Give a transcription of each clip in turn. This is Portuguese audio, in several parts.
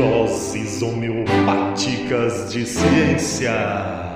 Doses homeopáticas de ciência.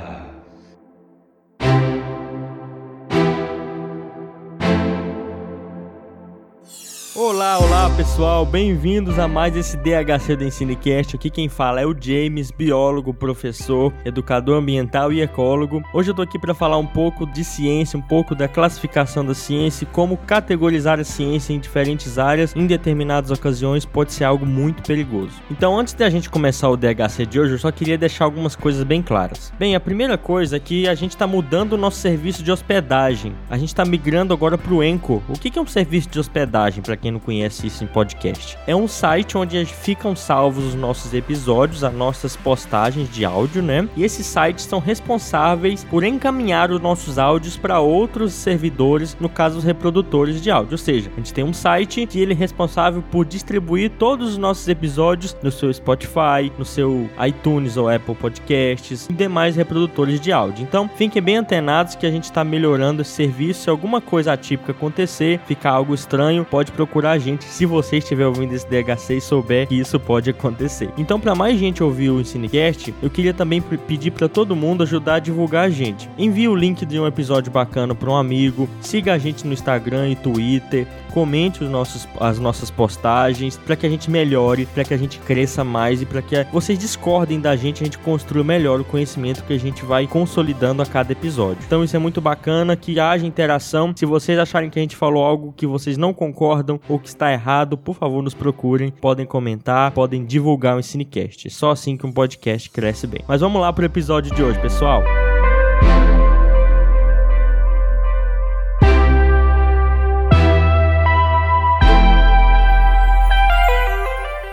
Olá, pessoal, bem-vindos a mais esse DHC do Ensinecast. Aqui quem fala é o James, biólogo, professor, educador ambiental e ecólogo. Hoje eu tô aqui para falar um pouco de ciência, um pouco da classificação da ciência e como categorizar a ciência em diferentes áreas em determinadas ocasiões pode ser algo muito perigoso. Então, antes da gente começar o DHC de hoje, eu só queria deixar algumas coisas bem claras. Bem, a primeira coisa é que a gente está mudando o nosso serviço de hospedagem. A gente está migrando agora para o Enco. O que é um serviço de hospedagem para quem não conhece em podcast. É um site onde ficam salvos os nossos episódios, as nossas postagens de áudio, né? E esses sites são responsáveis por encaminhar os nossos áudios para outros servidores, no caso os reprodutores de áudio. Ou seja, a gente tem um site que ele é responsável por distribuir todos os nossos episódios no seu Spotify, no seu iTunes ou Apple Podcasts e demais reprodutores de áudio. Então, fiquem bem antenados que a gente está melhorando esse serviço. Se alguma coisa atípica acontecer, ficar algo estranho, pode procurar procurar a gente se você estiver ouvindo esse DHC e souber que isso pode acontecer. Então, para mais gente ouvir o Ensinecast, eu queria também pedir para todo mundo ajudar a divulgar a gente. Envie o link de um episódio bacana para um amigo, siga a gente no Instagram e Twitter, comente os nossos, as nossas postagens para que a gente melhore, para que a gente cresça mais e para que vocês discordem da gente, a gente construa melhor o conhecimento que a gente vai consolidando a cada episódio. Então isso é muito bacana, que haja interação. Se vocês acharem que a gente falou algo que vocês não concordam ou que está errado, por favor nos procurem, podem comentar, podem divulgar o Ensinecast. É só assim que um podcast cresce bem. Mas vamos lá para o episódio de hoje, pessoal.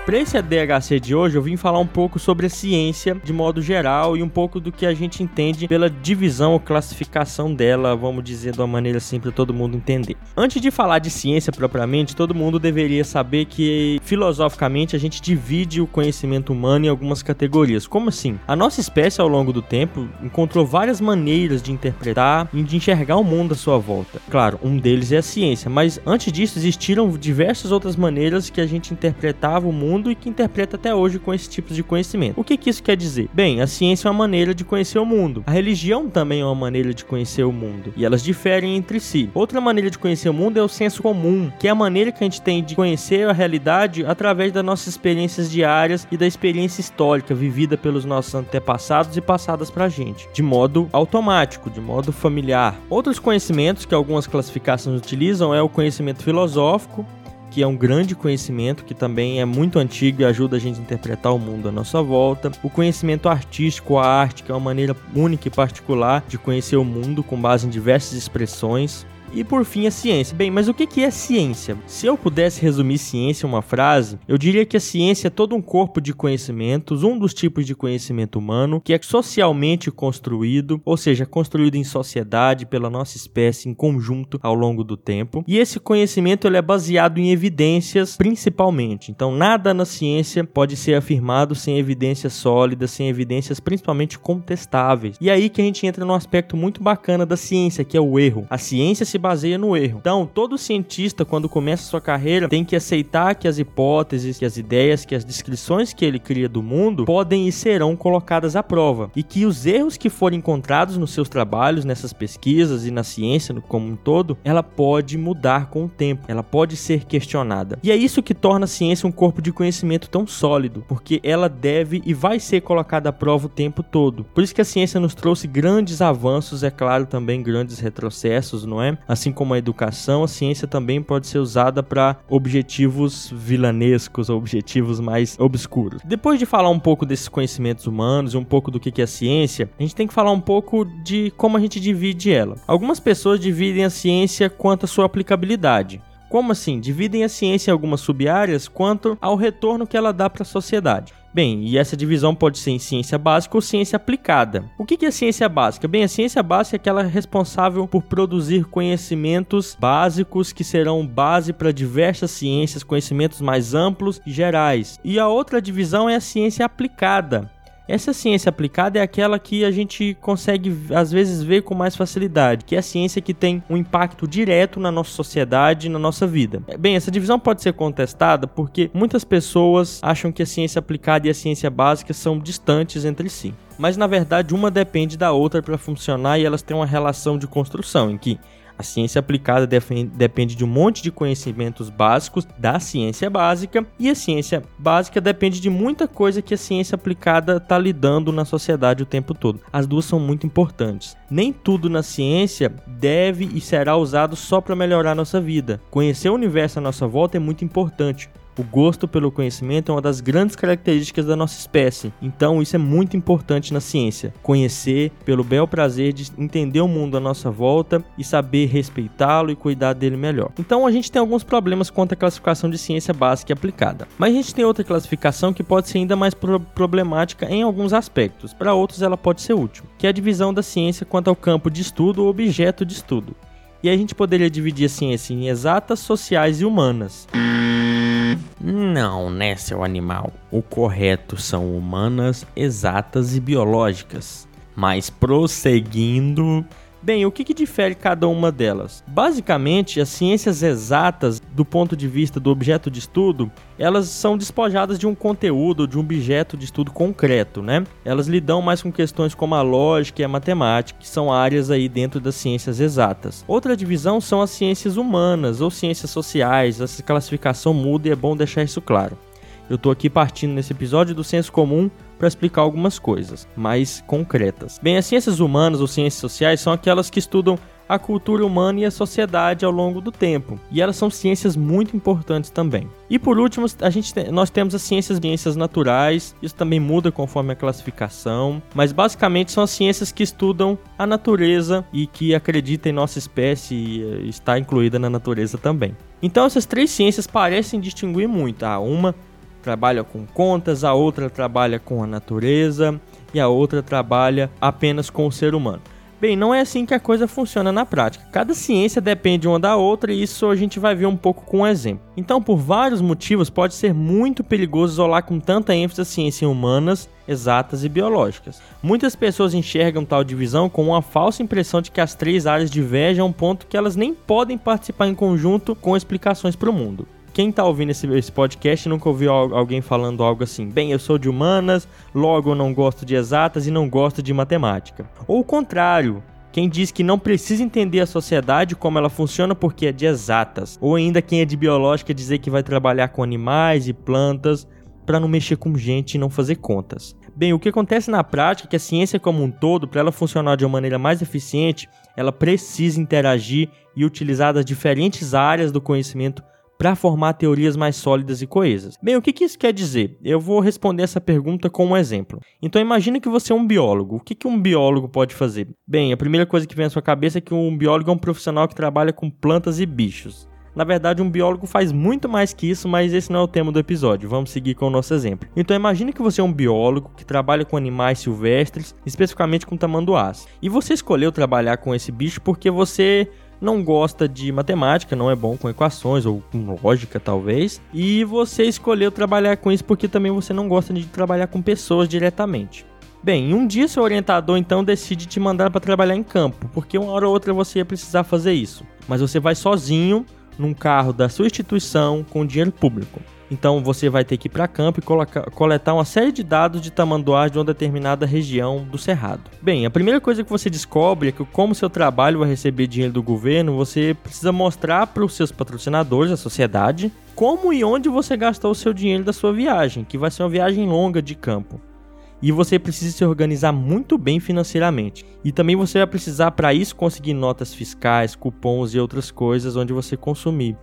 Para esse ADHC de hoje, eu vim falar um pouco sobre a ciência de modo geral e um pouco do que a gente entende pela divisão ou classificação dela, vamos dizer de uma maneira simples para todo mundo entender. Antes de falar de ciência propriamente, todo mundo deveria saber que filosoficamente a gente divide o conhecimento humano em algumas categorias. Como assim? A nossa espécie ao longo do tempo encontrou várias maneiras de interpretar e de enxergar o mundo à sua volta. Claro, um deles é a ciência, mas antes disso existiram diversas outras maneiras que a gente interpretava o mundo mundo e que interpreta até hoje com esse tipo de conhecimento. O que, que isso quer dizer? Bem, a ciência é uma maneira de conhecer o mundo. A religião também é uma maneira de conhecer o mundo. E elas diferem entre si. Outra maneira de conhecer o mundo é o senso comum, que é a maneira que a gente tem de conhecer a realidade através das nossas experiências diárias e da experiência histórica vivida pelos nossos antepassados e passadas pra gente, de modo automático, de modo familiar. Outros conhecimentos que algumas classificações utilizam é o conhecimento filosófico, que é um grande conhecimento que também é muito antigo e ajuda a gente a interpretar o mundo à nossa volta. O conhecimento artístico, a arte, que é uma maneira única e particular de conhecer o mundo com base em diversas expressões. E por fim, a ciência. Bem, mas o que é ciência? Se eu pudesse resumir ciência em uma frase, eu diria que a ciência é todo um corpo de conhecimentos, um dos tipos de conhecimento humano, que é socialmente construído, ou seja, construído em sociedade pela nossa espécie em conjunto ao longo do tempo. E esse conhecimento ele é baseado em evidências, principalmente. Então, nada na ciência pode ser afirmado sem evidências sólidas, sem evidências principalmente contestáveis. E aí que a gente entra num aspecto muito bacana da ciência, que é o erro. A ciência se baseia no erro. Então, todo cientista, quando começa sua carreira, tem que aceitar que as hipóteses, que as ideias, que as descrições que ele cria do mundo podem e serão colocadas à prova. E que os erros que forem encontrados nos seus trabalhos, nessas pesquisas e na ciência como um todo, ela pode mudar com o tempo, ela pode ser questionada. E é isso que torna a ciência um corpo de conhecimento tão sólido, porque ela deve e vai ser colocada à prova o tempo todo. Por isso que a ciência nos trouxe grandes avanços, é claro, também grandes retrocessos, não é? Assim como a educação, a ciência também pode ser usada para objetivos vilanescos, objetivos mais obscuros. Depois de falar um pouco desses conhecimentos humanos e um pouco do que é a ciência, a gente tem que falar um pouco de como a gente divide ela. Algumas pessoas dividem a ciência quanto à sua aplicabilidade. Como assim? Dividem a ciência em algumas sub-áreas quanto ao retorno que ela dá para a sociedade. Bem, e essa divisão pode ser em ciência básica ou ciência aplicada. O que é ciência básica? Bem, a ciência básica é aquela responsável por produzir conhecimentos básicos que serão base para diversas ciências, conhecimentos mais amplos e gerais. E a outra divisão é a ciência aplicada Essa ciência aplicada é aquela que a gente consegue às vezes ver com mais facilidade, que é a ciência que tem um impacto direto na nossa sociedade, na nossa vida. Bem, essa divisão pode ser contestada porque muitas pessoas acham que a ciência aplicada e a ciência básica são distantes entre si. Mas na verdade, uma depende da outra para funcionar e elas têm uma relação de construção em que a ciência aplicada depende de um monte de conhecimentos básicos da ciência básica e a ciência básica depende de muita coisa que a ciência aplicada está lidando na sociedade o tempo todo. As duas são muito importantes. Nem tudo na ciência deve e será usado só para melhorar nossa vida. Conhecer o universo à nossa volta é muito importante. O gosto pelo conhecimento é uma das grandes características da nossa espécie, então isso é muito importante na ciência. Conhecer pelo bel prazer de entender o mundo à nossa volta e saber respeitá-lo e cuidar dele melhor. Então a gente tem alguns problemas quanto à classificação de ciência básica e aplicada, mas a gente tem outra classificação que pode ser ainda mais pro problemática em alguns aspectos, para outros ela pode ser útil, que é a divisão da ciência quanto ao campo de estudo ou objeto de estudo. E a gente poderia dividir a ciência em exatas, sociais e humanas. Não, né, seu animal? O correto são humanas, exatas e biológicas. Mas prosseguindo, Bem, o que, que, difere cada uma delas? Basicamente, as ciências exatas, do ponto de vista do objeto de estudo, elas são despojadas de um conteúdo, de um objeto de estudo concreto, né? Elas lidam mais com questões como a lógica e a matemática, que são áreas aí dentro das ciências exatas. Outra divisão são as ciências humanas ou ciências sociais. Essa classificação muda e é bom deixar isso claro. Eu estou aqui partindo nesse episódio do senso comum para explicar algumas coisas mais concretas. Bem, as ciências humanas ou ciências sociais são aquelas que estudam a cultura humana e a sociedade ao longo do tempo. E elas são ciências muito importantes também. E por último, a gente nós temos as ciências, ciências naturais. Isso também muda conforme a classificação, mas basicamente são as ciências que estudam a natureza e que acreditam em nossa espécie e eh, está incluída na natureza também. Então essas três ciências parecem distinguir muito. Ah, uma trabalha com contas, a outra trabalha com a natureza e a outra trabalha apenas com o ser humano. Bem, não é assim que a coisa funciona na prática. Cada ciência depende uma da outra e isso a gente vai ver um pouco com um exemplo. Então, por vários motivos, pode ser muito perigoso isolar com tanta ênfase a ciências humanas, exatas e biológicas. Muitas pessoas enxergam tal divisão com uma falsa impressão de que as três áreas divergem a um ponto que elas nem podem participar em conjunto com explicações para o mundo quem tá ouvindo esse, esse podcast nunca ouviu alguém falando algo assim, bem, eu sou de humanas, logo eu não gosto de exatas e não gosto de matemática. Ou o contrário, quem diz que não precisa entender a sociedade como ela funciona porque é de exatas. Ou ainda quem é de biológica dizer que vai trabalhar com animais e plantas para não mexer com gente e não fazer contas. Bem, o que acontece na prática é que a ciência como um todo, para ela funcionar de uma maneira mais eficiente, ela precisa interagir e utilizar as diferentes áreas do conhecimento para formar teorias mais sólidas e coesas. Bem, o que, que, isso quer dizer? Eu vou responder essa pergunta com um exemplo. Então imagine que você é um biólogo. O que, que um biólogo pode fazer? Bem, a primeira coisa que vem à sua cabeça é que um biólogo é um profissional que trabalha com plantas e bichos. Na verdade, um biólogo faz muito mais que isso, mas esse não é o tema do episódio. Vamos seguir com o nosso exemplo. Então, imagine que você é um biólogo que trabalha com animais silvestres, especificamente com tamanduás. E você escolheu trabalhar com esse bicho porque você não gosta de matemática, não é bom com equações ou com lógica talvez, e você escolheu trabalhar com isso porque também você não gosta de trabalhar com pessoas diretamente. Bem, um dia seu orientador então decide te mandar para trabalhar em campo, porque uma hora ou outra você ia precisar fazer isso. Mas você vai sozinho num carro da sua instituição com dinheiro público. Então você vai ter que ir para campo e coletar uma série de dados de tamanduás de uma determinada região do cerrado. Bem, a primeira coisa que você descobre é que como seu trabalho vai receber dinheiro do governo, você precisa mostrar para os seus patrocinadores, a sociedade, como e onde você gastou o seu dinheiro da sua viagem, que vai ser uma viagem longa de campo. E você precisa se organizar muito bem financeiramente. E também você vai precisar para isso conseguir notas fiscais, cupons e outras coisas onde você consumir.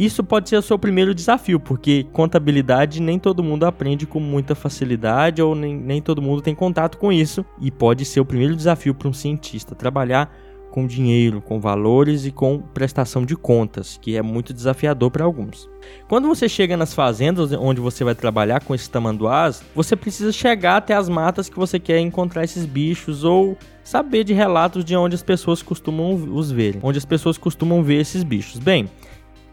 Isso pode ser o seu primeiro desafio, porque contabilidade nem todo mundo aprende com muita facilidade ou nem, nem todo mundo tem contato com isso. E pode ser o primeiro desafio para um cientista trabalhar com dinheiro, com valores e com prestação de contas, que é muito desafiador para alguns. Quando você chega nas fazendas onde você vai trabalhar com esses tamanduás, você precisa chegar até as matas que você quer encontrar esses bichos ou saber de relatos de onde as pessoas costumam os verem, onde as pessoas costumam ver esses bichos. Bem,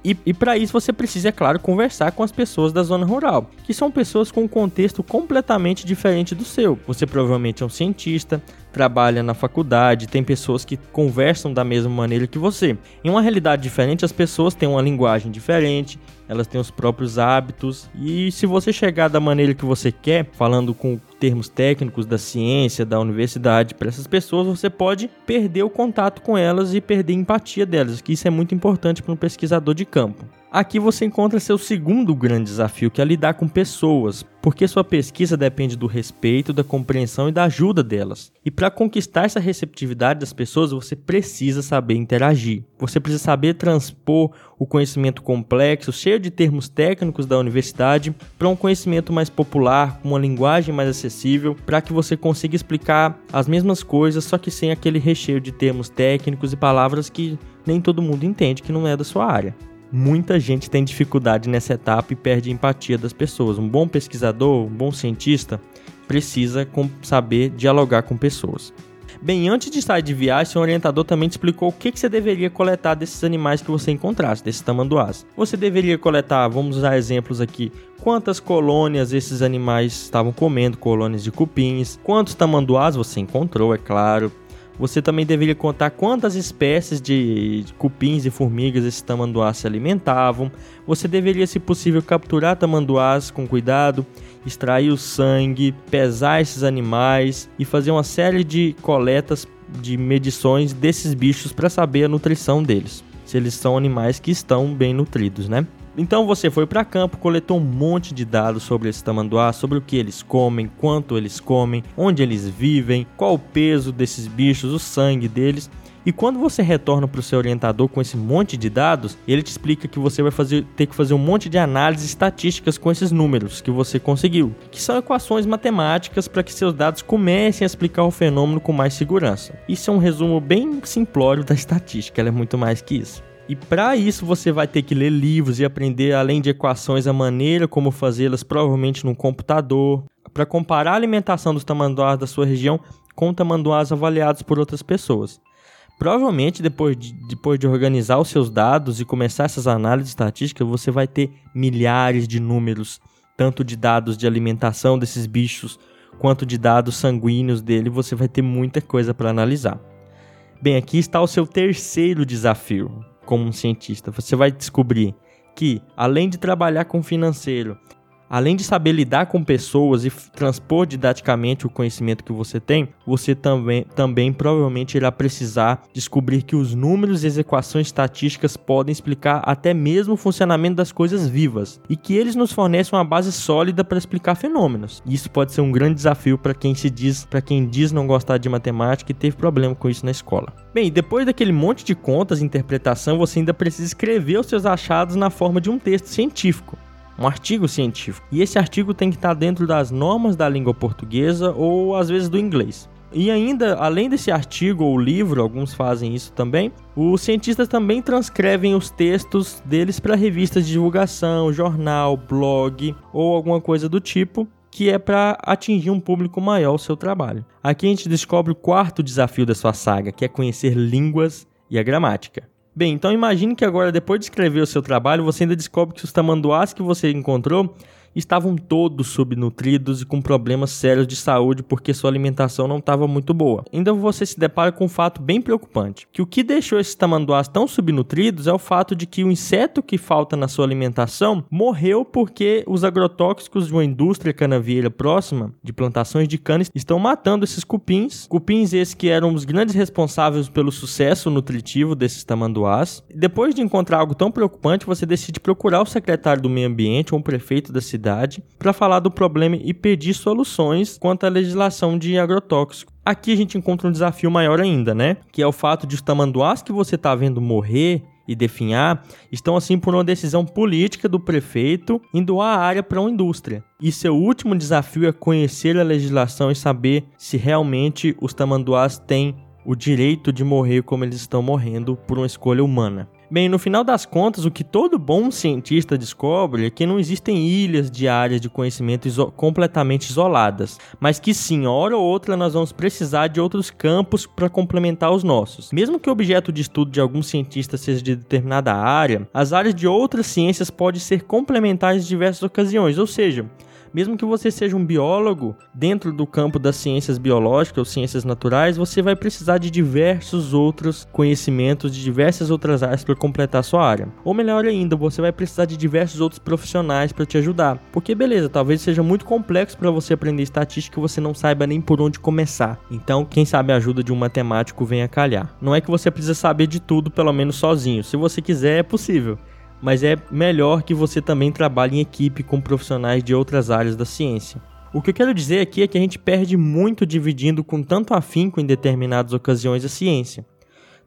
E, e para isso você precisa, é claro, conversar com as pessoas da zona rural, que são pessoas com um contexto completamente diferente do seu. Você provavelmente é um cientista, trabalha na faculdade, tem pessoas que conversam da mesma maneira que você. Em uma realidade diferente, as pessoas têm uma linguagem diferente, elas têm os próprios hábitos, e se você chegar da maneira que você quer, falando com termos técnicos da ciência, da universidade para essas pessoas, você pode perder o contato com elas e perder a empatia delas, que isso é muito importante para um pesquisador de campo. Aqui você encontra seu segundo grande desafio, que é lidar com pessoas, porque sua pesquisa depende do respeito, da compreensão e da ajuda delas. E para conquistar essa receptividade das pessoas, você precisa saber interagir. Você precisa saber transpor o conhecimento complexo, cheio de termos técnicos da universidade, para um conhecimento mais popular, com uma linguagem mais acessível, para que você consiga explicar as mesmas coisas, só que sem aquele recheio de termos técnicos e palavras que nem todo mundo entende que não é da sua área muita gente tem dificuldade nessa etapa e perde a empatia das pessoas. Um bom pesquisador, um bom cientista, precisa saber dialogar com pessoas. Bem, antes de sair de viagem, seu orientador também te explicou o que, que você deveria coletar desses animais que você encontrasse, desses tamanduás. Você deveria coletar, vamos usar exemplos aqui, quantas colônias esses animais estavam comendo, colônias de cupins, quantos tamanduás você encontrou, é claro, você também deveria contar quantas espécies de cupins e formigas esses tamanduás se alimentavam. Você deveria, se possível, capturar tamanduás com cuidado, extrair o sangue, pesar esses animais e fazer uma série de coletas de medições desses bichos para saber a nutrição deles. Se eles são animais que estão bem nutridos, né? Então você foi para campo, coletou um monte de dados sobre esse tamanduá, sobre o que eles comem, quanto eles comem, onde eles vivem, qual o peso desses bichos, o sangue deles. E quando você retorna para o seu orientador com esse monte de dados, ele te explica que você vai fazer, ter que fazer um monte de análises estatísticas com esses números que você conseguiu, que são equações matemáticas para que seus dados comecem a explicar o fenômeno com mais segurança. Isso é um resumo bem simplório da estatística, ela é muito mais que isso. E para isso você vai ter que ler livros e aprender, além de equações, a maneira como fazê-las, provavelmente no computador, para comparar a alimentação dos tamanduás da sua região com tamanduás avaliados por outras pessoas. Provavelmente, depois de, depois de organizar os seus dados e começar essas análises estatísticas, você vai ter milhares de números, tanto de dados de alimentação desses bichos, quanto de dados sanguíneos dele, você vai ter muita coisa para analisar. Bem, aqui está o seu terceiro desafio como um cientista. Você vai descobrir que, além de trabalhar com financeiro, além de saber lidar com pessoas e transpor didaticamente o conhecimento que você tem, você também, também provavelmente irá precisar descobrir que os números e as equações estatísticas podem explicar até mesmo o funcionamento das coisas vivas e que eles nos fornecem uma base sólida para explicar fenômenos. Isso pode ser um grande desafio para quem se diz, para quem diz não gostar de matemática e teve problema com isso na escola. Bem, depois daquele monte de contas e interpretação, você ainda precisa escrever os seus achados na forma de um texto científico um artigo científico. E esse artigo tem que estar dentro das normas da língua portuguesa ou às vezes do inglês. E ainda, além desse artigo ou livro, alguns fazem isso também, os cientistas também transcrevem os textos deles para revistas de divulgação, jornal, blog ou alguma coisa do tipo, que é para atingir um público maior o seu trabalho. Aqui a gente descobre o quarto desafio da sua saga, que é conhecer línguas e a gramática. Bem, então imagine que agora, depois de escrever o seu trabalho, você ainda descobre que os tamanduás que você encontrou estavam todos subnutridos e com problemas sérios de saúde porque sua alimentação não estava muito boa. Ainda você se depara com um fato bem preocupante, que o que deixou esses tamanduás tão subnutridos é o fato de que o inseto que falta na sua alimentação morreu porque os agrotóxicos de uma indústria canavieira próxima de plantações de cana estão matando esses cupins, cupins esses que eram os grandes responsáveis pelo sucesso nutritivo desses tamanduás. Depois de encontrar algo tão preocupante, você decide procurar o secretário do meio ambiente ou o prefeito da cidade para falar do problema e pedir soluções quanto à legislação de agrotóxicos. Aqui a gente encontra um desafio maior ainda, né? Que é o fato de os tamanduás que você está vendo morrer e definhar estão assim por uma decisão política do prefeito em doar a área para uma indústria. E seu último desafio é conhecer a legislação e saber se realmente os tamanduás têm o direito de morrer como eles estão morrendo por uma escolha humana. Bem, no final das contas, o que todo bom cientista descobre é que não existem ilhas de áreas de conhecimento iso completamente isoladas, mas que sim, hora ou outra nós vamos precisar de outros campos para complementar os nossos. Mesmo que o objeto de estudo de algum cientista seja de determinada área, as áreas de outras ciências podem ser complementares em diversas ocasiões, ou seja, mesmo que você seja um biólogo, dentro do campo das ciências biológicas ou ciências naturais, você vai precisar de diversos outros conhecimentos de diversas outras áreas para completar sua área. Ou melhor ainda, você vai precisar de diversos outros profissionais para te ajudar. Porque beleza, talvez seja muito complexo para você aprender estatística e você não saiba nem por onde começar. Então, quem sabe a ajuda de um matemático vem a calhar. Não é que você precisa saber de tudo, pelo menos sozinho. Se você quiser, é possível mas é melhor que você também trabalhe em equipe com profissionais de outras áreas da ciência. O que eu quero dizer aqui é que a gente perde muito dividindo com tanto afinco em determinadas ocasiões a ciência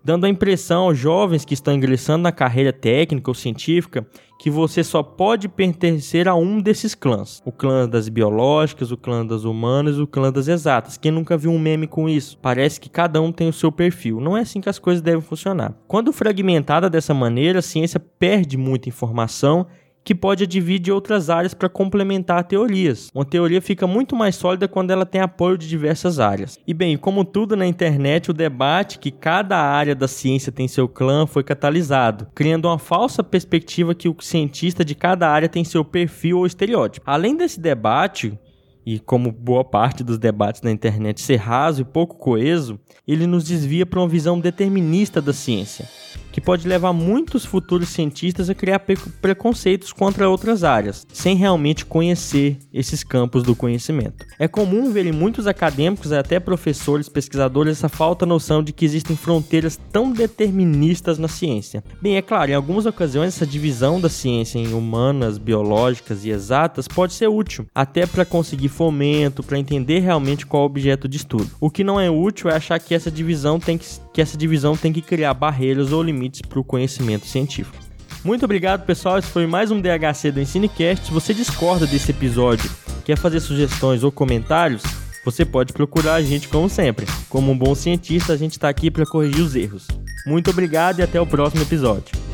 dando a impressão aos jovens que estão ingressando na carreira técnica ou científica que você só pode pertencer a um desses clãs. O clã das biológicas, o clã das humanas o clã das exatas. Quem nunca viu um meme com isso? Parece que cada um tem o seu perfil. Não é assim que as coisas devem funcionar. Quando fragmentada dessa maneira, a ciência perde muita informação que pode advir de outras áreas para complementar teorias. Uma teoria fica muito mais sólida quando ela tem apoio de diversas áreas. E bem, como tudo na internet, o debate que cada área da ciência tem seu clã foi catalisado, criando uma falsa perspectiva que o cientista de cada área tem seu perfil ou estereótipo. Além desse debate, e como boa parte dos debates na internet ser raso e pouco coeso, ele nos desvia para uma visão determinista da ciência que pode levar muitos futuros cientistas a criar preconceitos contra outras áreas, sem realmente conhecer esses campos do conhecimento. É comum ver em muitos acadêmicos e até professores, pesquisadores, essa falta noção de que existem fronteiras tão deterministas na ciência. Bem, é claro, em algumas ocasiões essa divisão da ciência em humanas, biológicas e exatas pode ser útil, até para conseguir fomento, para entender realmente qual é o objeto de estudo. O que não é útil é achar que essa divisão tem que, que essa divisão tem que criar barreiras ou limites para o conhecimento científico. Muito obrigado, pessoal. Esse foi mais um DHC do EnsineCast. Se você discorda desse episódio, quer fazer sugestões ou comentários, você pode procurar a gente como sempre. Como um bom cientista, a gente está aqui para corrigir os erros. Muito obrigado e até o próximo episódio.